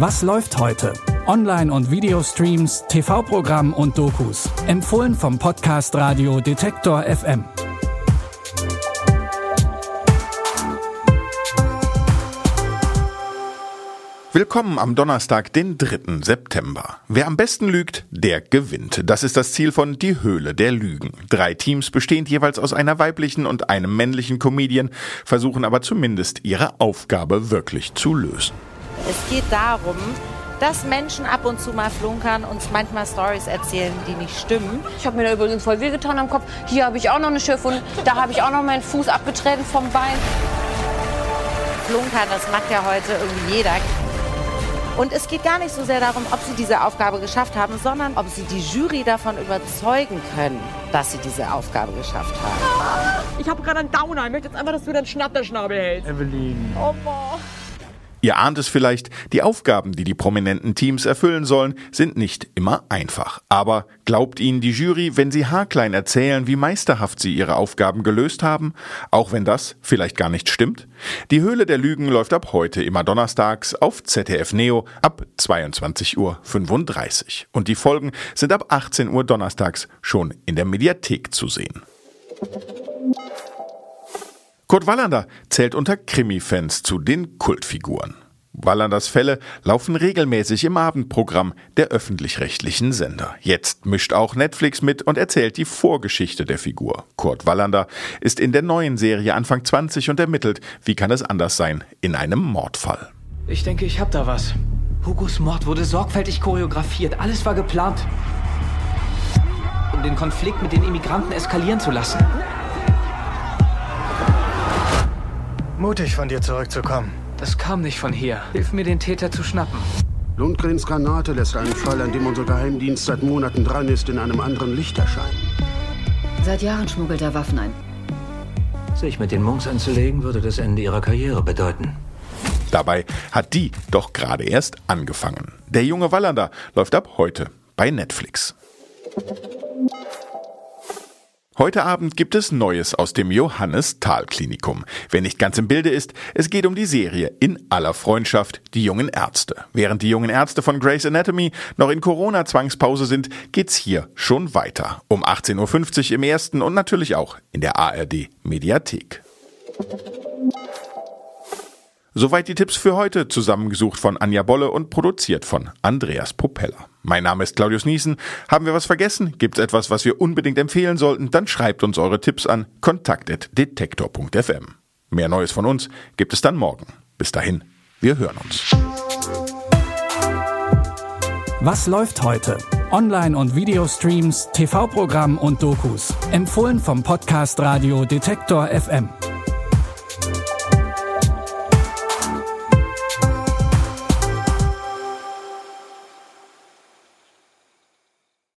Was läuft heute? Online- und Videostreams, TV-Programm und Dokus. Empfohlen vom Podcast Radio Detektor FM. Willkommen am Donnerstag, den 3. September. Wer am besten lügt, der gewinnt. Das ist das Ziel von Die Höhle der Lügen. Drei Teams, bestehend jeweils aus einer weiblichen und einem männlichen Comedian, versuchen aber zumindest ihre Aufgabe wirklich zu lösen. Es geht darum, dass Menschen ab und zu mal flunkern, uns manchmal Stories erzählen, die nicht stimmen. Ich habe mir da übrigens voll wehgetan am Kopf. Hier habe ich auch noch eine Schürfwunde. Da habe ich auch noch meinen Fuß abgetreten vom Bein. Flunkern, das macht ja heute irgendwie jeder. Und es geht gar nicht so sehr darum, ob sie diese Aufgabe geschafft haben, sondern ob sie die Jury davon überzeugen können, dass sie diese Aufgabe geschafft haben. Ich habe gerade einen Downer. Ich möchte jetzt einfach, dass du deinen Schnatterschnabel hältst. Evelyn. Oh, boah. Ihr ahnt es vielleicht, die Aufgaben, die die prominenten Teams erfüllen sollen, sind nicht immer einfach. Aber glaubt Ihnen die Jury, wenn Sie haarklein erzählen, wie meisterhaft Sie Ihre Aufgaben gelöst haben, auch wenn das vielleicht gar nicht stimmt? Die Höhle der Lügen läuft ab heute immer donnerstags auf ZDF Neo ab 22.35 Uhr. Und die Folgen sind ab 18 Uhr donnerstags schon in der Mediathek zu sehen. Kurt Wallander zählt unter Krimi-Fans zu den Kultfiguren. Wallanders Fälle laufen regelmäßig im Abendprogramm der öffentlich-rechtlichen Sender. Jetzt mischt auch Netflix mit und erzählt die Vorgeschichte der Figur. Kurt Wallander ist in der neuen Serie Anfang 20 und ermittelt, wie kann es anders sein, in einem Mordfall. Ich denke, ich hab da was. Hugos Mord wurde sorgfältig choreografiert. Alles war geplant. Um den Konflikt mit den Immigranten eskalieren zu lassen. Mutig von dir zurückzukommen. Das kam nicht von hier. Hilf mir, den Täter zu schnappen. Lundgrens Granate lässt einen Fall, an dem unser Geheimdienst seit Monaten dran ist, in einem anderen Licht erscheinen. Seit Jahren schmuggelt er Waffen ein. Sich mit den Monks anzulegen, würde das Ende ihrer Karriere bedeuten. Dabei hat die doch gerade erst angefangen. Der junge Wallander läuft ab heute bei Netflix. Heute Abend gibt es Neues aus dem Johannes Thal Klinikum. Wer nicht ganz im Bilde ist, es geht um die Serie In aller Freundschaft, die jungen Ärzte. Während die jungen Ärzte von Grey's Anatomy noch in Corona-Zwangspause sind, geht's hier schon weiter. Um 18.50 Uhr im ersten und natürlich auch in der ARD Mediathek. Soweit die Tipps für heute, zusammengesucht von Anja Bolle und produziert von Andreas Propeller. Mein Name ist Claudius Niesen. Haben wir was vergessen? Gibt es etwas, was wir unbedingt empfehlen sollten? Dann schreibt uns eure Tipps an kontakt.detektor.fm. Mehr Neues von uns gibt es dann morgen. Bis dahin, wir hören uns. Was läuft heute? Online- und Videostreams, TV-Programm und Dokus. Empfohlen vom Podcast Radio Detektor FM.